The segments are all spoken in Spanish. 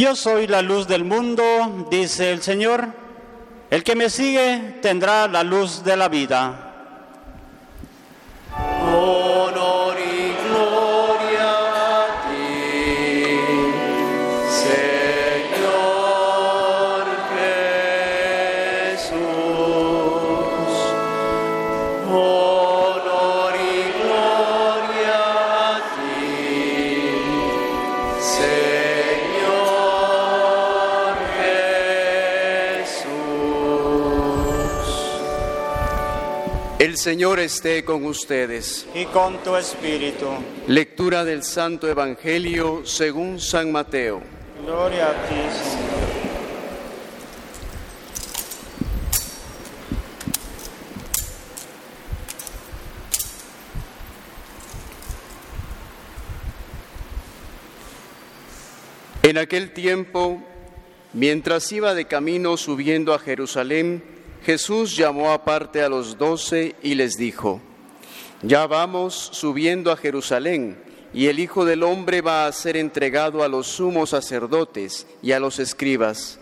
Yo soy la luz del mundo, dice el Señor. El que me sigue tendrá la luz de la vida. El Señor esté con ustedes. Y con tu espíritu. Lectura del Santo Evangelio según San Mateo. Gloria a ti, Señor. En aquel tiempo, mientras iba de camino subiendo a Jerusalén, Jesús llamó aparte a los doce y les dijo, Ya vamos subiendo a Jerusalén, y el Hijo del Hombre va a ser entregado a los sumos sacerdotes y a los escribas,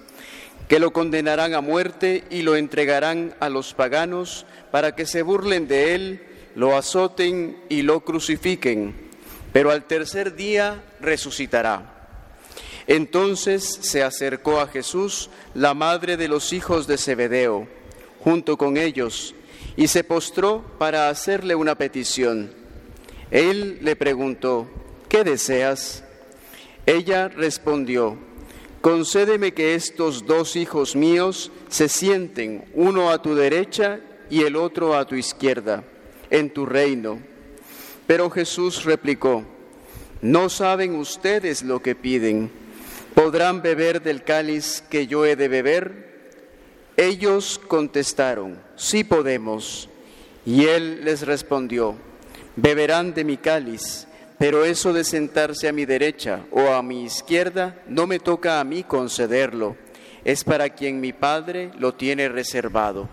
que lo condenarán a muerte y lo entregarán a los paganos para que se burlen de él, lo azoten y lo crucifiquen, pero al tercer día resucitará. Entonces se acercó a Jesús la madre de los hijos de Zebedeo, junto con ellos, y se postró para hacerle una petición. Él le preguntó, ¿qué deseas? Ella respondió, concédeme que estos dos hijos míos se sienten, uno a tu derecha y el otro a tu izquierda, en tu reino. Pero Jesús replicó, no saben ustedes lo que piden. ¿Podrán beber del cáliz que yo he de beber? Ellos contestaron, sí podemos. Y él les respondió, beberán de mi cáliz, pero eso de sentarse a mi derecha o a mi izquierda no me toca a mí concederlo, es para quien mi Padre lo tiene reservado.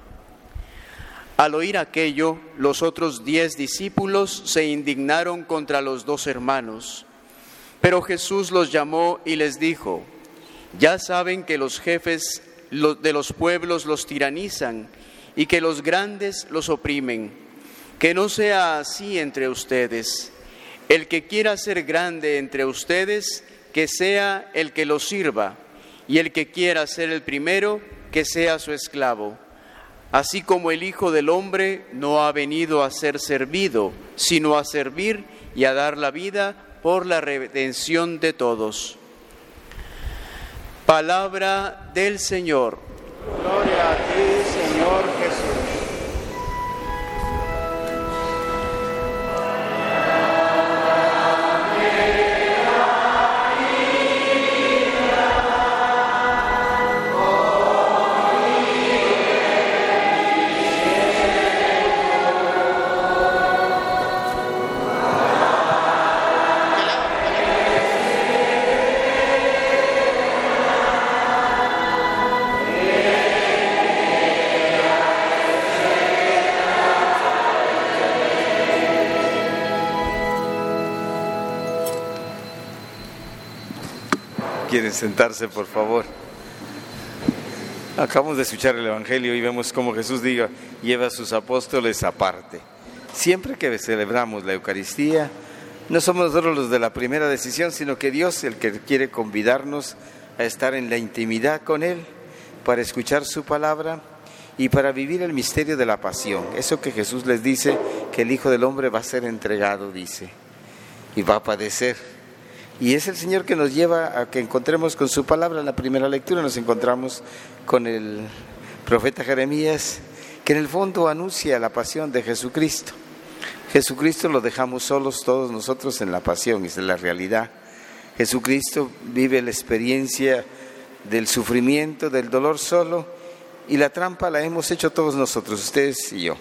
Al oír aquello, los otros diez discípulos se indignaron contra los dos hermanos. Pero Jesús los llamó y les dijo, ya saben que los jefes de los pueblos los tiranizan y que los grandes los oprimen. Que no sea así entre ustedes. El que quiera ser grande entre ustedes, que sea el que los sirva, y el que quiera ser el primero, que sea su esclavo. Así como el Hijo del Hombre no ha venido a ser servido, sino a servir y a dar la vida por la redención de todos. Palabra del Señor. Quieren sentarse, por favor. Acabamos de escuchar el Evangelio y vemos cómo Jesús diga, lleva a sus apóstoles aparte. Siempre que celebramos la Eucaristía, no somos nosotros los de la primera decisión, sino que Dios el que quiere convidarnos a estar en la intimidad con Él, para escuchar su palabra y para vivir el misterio de la pasión. Eso que Jesús les dice, que el Hijo del Hombre va a ser entregado, dice, y va a padecer y es el Señor que nos lleva a que encontremos con su palabra. En la primera lectura nos encontramos con el profeta Jeremías, que en el fondo anuncia la pasión de Jesucristo. Jesucristo lo dejamos solos todos nosotros en la pasión, es la realidad. Jesucristo vive la experiencia del sufrimiento, del dolor solo, y la trampa la hemos hecho todos nosotros, ustedes y yo.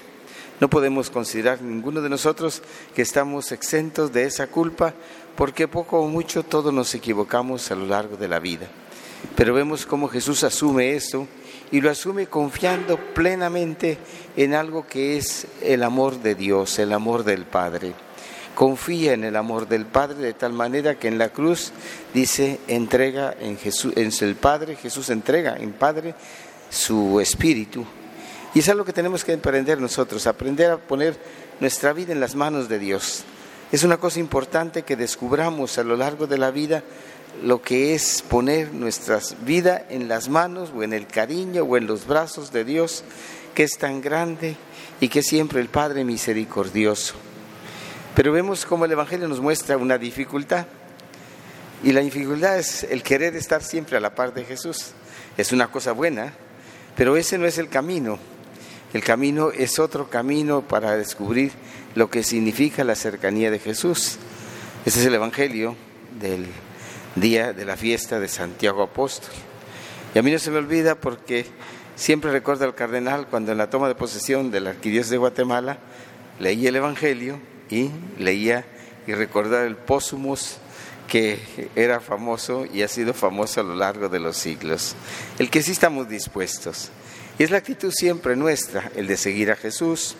No podemos considerar ninguno de nosotros que estamos exentos de esa culpa porque poco o mucho todos nos equivocamos a lo largo de la vida. Pero vemos cómo Jesús asume esto y lo asume confiando plenamente en algo que es el amor de Dios, el amor del Padre. confía en el amor del Padre de tal manera que en la cruz dice, entrega en Jesús, en el Padre, Jesús entrega en Padre su espíritu. Y es algo que tenemos que aprender nosotros, aprender a poner nuestra vida en las manos de Dios. Es una cosa importante que descubramos a lo largo de la vida lo que es poner nuestra vida en las manos o en el cariño o en los brazos de Dios, que es tan grande y que es siempre el Padre misericordioso. Pero vemos cómo el Evangelio nos muestra una dificultad. Y la dificultad es el querer estar siempre a la par de Jesús. Es una cosa buena, pero ese no es el camino. El camino es otro camino para descubrir lo que significa la cercanía de Jesús. Ese es el Evangelio del día de la fiesta de Santiago Apóstol. Y a mí no se me olvida porque siempre recuerdo al cardenal cuando en la toma de posesión de la arquidiócesis de Guatemala leía el Evangelio y leía y recordaba el Pósumos que era famoso y ha sido famoso a lo largo de los siglos. El que sí estamos dispuestos. Y es la actitud siempre nuestra, el de seguir a Jesús,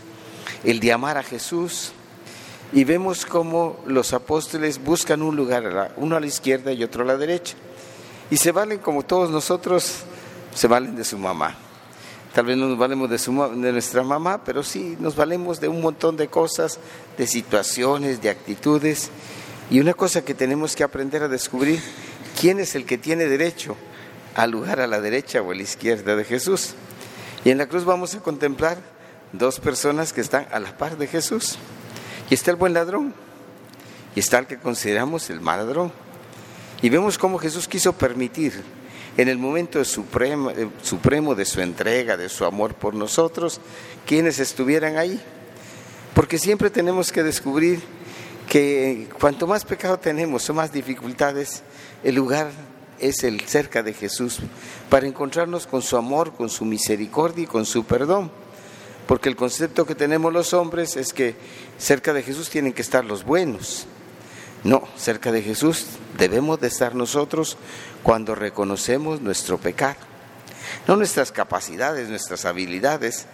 el de amar a Jesús. Y vemos cómo los apóstoles buscan un lugar, uno a la izquierda y otro a la derecha. Y se valen como todos nosotros, se valen de su mamá. Tal vez no nos valemos de, de nuestra mamá, pero sí nos valemos de un montón de cosas, de situaciones, de actitudes. Y una cosa que tenemos que aprender a descubrir, ¿quién es el que tiene derecho al lugar a la derecha o a la izquierda de Jesús? Y en la cruz vamos a contemplar dos personas que están a la par de Jesús. Y está el buen ladrón y está el que consideramos el mal ladrón. Y vemos cómo Jesús quiso permitir en el momento supremo, eh, supremo de su entrega, de su amor por nosotros, quienes estuvieran ahí. Porque siempre tenemos que descubrir que cuanto más pecado tenemos o más dificultades, el lugar es el cerca de Jesús, para encontrarnos con su amor, con su misericordia y con su perdón. Porque el concepto que tenemos los hombres es que cerca de Jesús tienen que estar los buenos. No, cerca de Jesús debemos de estar nosotros cuando reconocemos nuestro pecado. No nuestras capacidades, nuestras habilidades.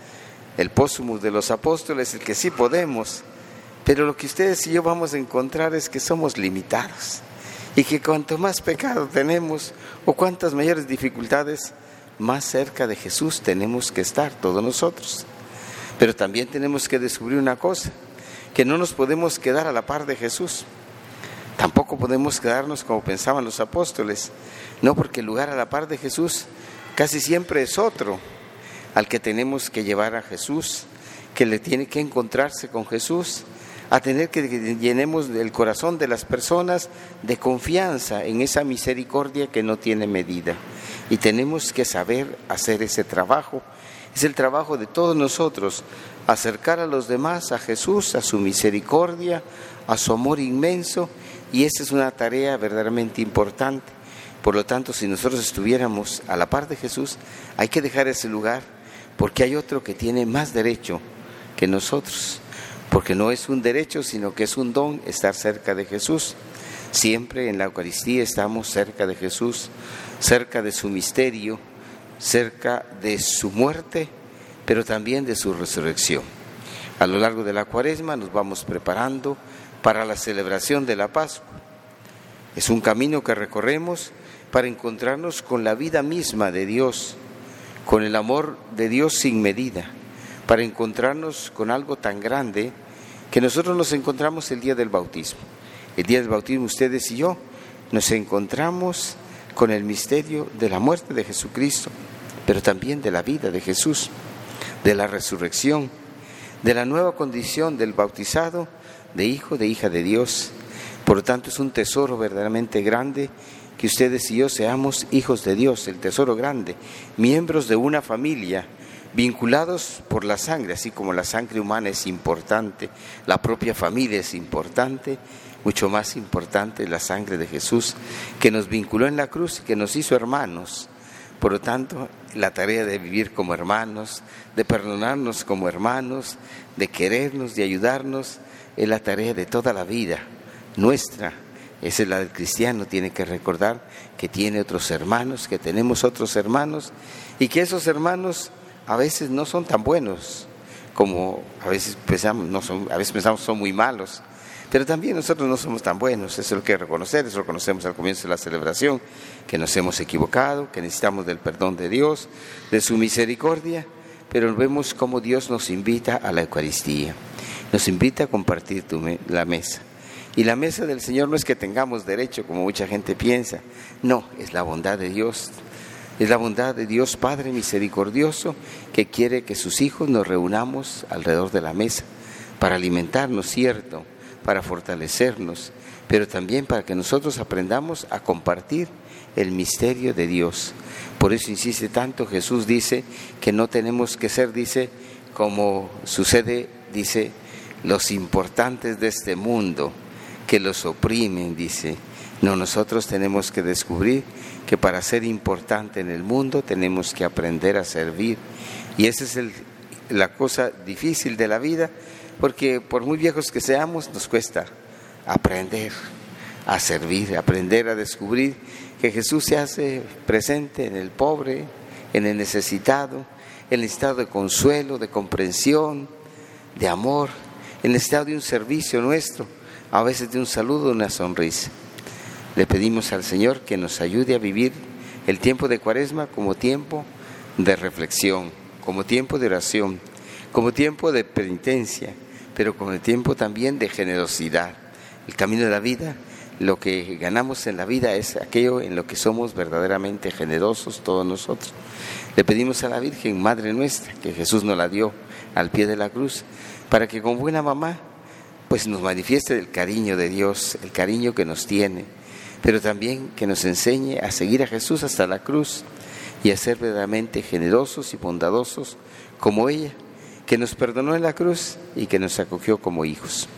El póstumo de los apóstoles, el que sí podemos. Pero lo que ustedes y yo vamos a encontrar es que somos limitados y que cuanto más pecado tenemos o cuantas mayores dificultades, más cerca de Jesús tenemos que estar todos nosotros. Pero también tenemos que descubrir una cosa, que no nos podemos quedar a la par de Jesús. Tampoco podemos quedarnos como pensaban los apóstoles, no porque el lugar a la par de Jesús casi siempre es otro al que tenemos que llevar a Jesús, que le tiene que encontrarse con Jesús a tener que llenemos el corazón de las personas de confianza en esa misericordia que no tiene medida. Y tenemos que saber hacer ese trabajo. Es el trabajo de todos nosotros, acercar a los demás a Jesús, a su misericordia, a su amor inmenso. Y esa es una tarea verdaderamente importante. Por lo tanto, si nosotros estuviéramos a la par de Jesús, hay que dejar ese lugar, porque hay otro que tiene más derecho que nosotros porque no es un derecho, sino que es un don estar cerca de Jesús. Siempre en la Eucaristía estamos cerca de Jesús, cerca de su misterio, cerca de su muerte, pero también de su resurrección. A lo largo de la cuaresma nos vamos preparando para la celebración de la Pascua. Es un camino que recorremos para encontrarnos con la vida misma de Dios, con el amor de Dios sin medida para encontrarnos con algo tan grande que nosotros nos encontramos el día del bautismo. El día del bautismo ustedes y yo nos encontramos con el misterio de la muerte de Jesucristo, pero también de la vida de Jesús, de la resurrección, de la nueva condición del bautizado, de hijo, de hija de Dios. Por lo tanto, es un tesoro verdaderamente grande que ustedes y yo seamos hijos de Dios, el tesoro grande, miembros de una familia vinculados por la sangre, así como la sangre humana es importante, la propia familia es importante, mucho más importante la sangre de Jesús, que nos vinculó en la cruz y que nos hizo hermanos. Por lo tanto, la tarea de vivir como hermanos, de perdonarnos como hermanos, de querernos, de ayudarnos, es la tarea de toda la vida, nuestra. Esa es la del cristiano, tiene que recordar que tiene otros hermanos, que tenemos otros hermanos y que esos hermanos a veces no son tan buenos como a veces pensamos, no son, a veces pensamos son muy malos, Pero también nosotros no somos tan buenos, eso es lo que reconocer, eso lo conocemos al comienzo de la celebración, que nos hemos equivocado, que necesitamos del perdón de Dios, de su misericordia, pero vemos cómo Dios nos invita a la Eucaristía, nos invita a compartir la mesa. Y la mesa del Señor no es que tengamos derecho, como mucha gente piensa, no, es la bondad de Dios, es la bondad de Dios Padre misericordioso que quiere que sus hijos nos reunamos alrededor de la mesa para alimentarnos, cierto, para fortalecernos, pero también para que nosotros aprendamos a compartir el misterio de Dios. Por eso insiste tanto, Jesús dice que no tenemos que ser, dice, como sucede, dice, los importantes de este mundo, que los oprimen, dice. No, nosotros tenemos que descubrir que para ser importante en el mundo tenemos que aprender a servir. Y esa es la cosa difícil de la vida, porque por muy viejos que seamos, nos cuesta aprender a servir, aprender a descubrir que Jesús se hace presente en el pobre, en el necesitado, en el estado de consuelo, de comprensión, de amor, en el estado de un servicio nuestro, a veces de un saludo, una sonrisa. Le pedimos al Señor que nos ayude a vivir el tiempo de Cuaresma como tiempo de reflexión, como tiempo de oración, como tiempo de penitencia, pero como tiempo también de generosidad. El camino de la vida, lo que ganamos en la vida es aquello en lo que somos verdaderamente generosos todos nosotros. Le pedimos a la Virgen, Madre nuestra, que Jesús nos la dio al pie de la cruz, para que con buena mamá pues nos manifieste el cariño de Dios, el cariño que nos tiene, pero también que nos enseñe a seguir a Jesús hasta la cruz y a ser verdaderamente generosos y bondadosos como ella, que nos perdonó en la cruz y que nos acogió como hijos.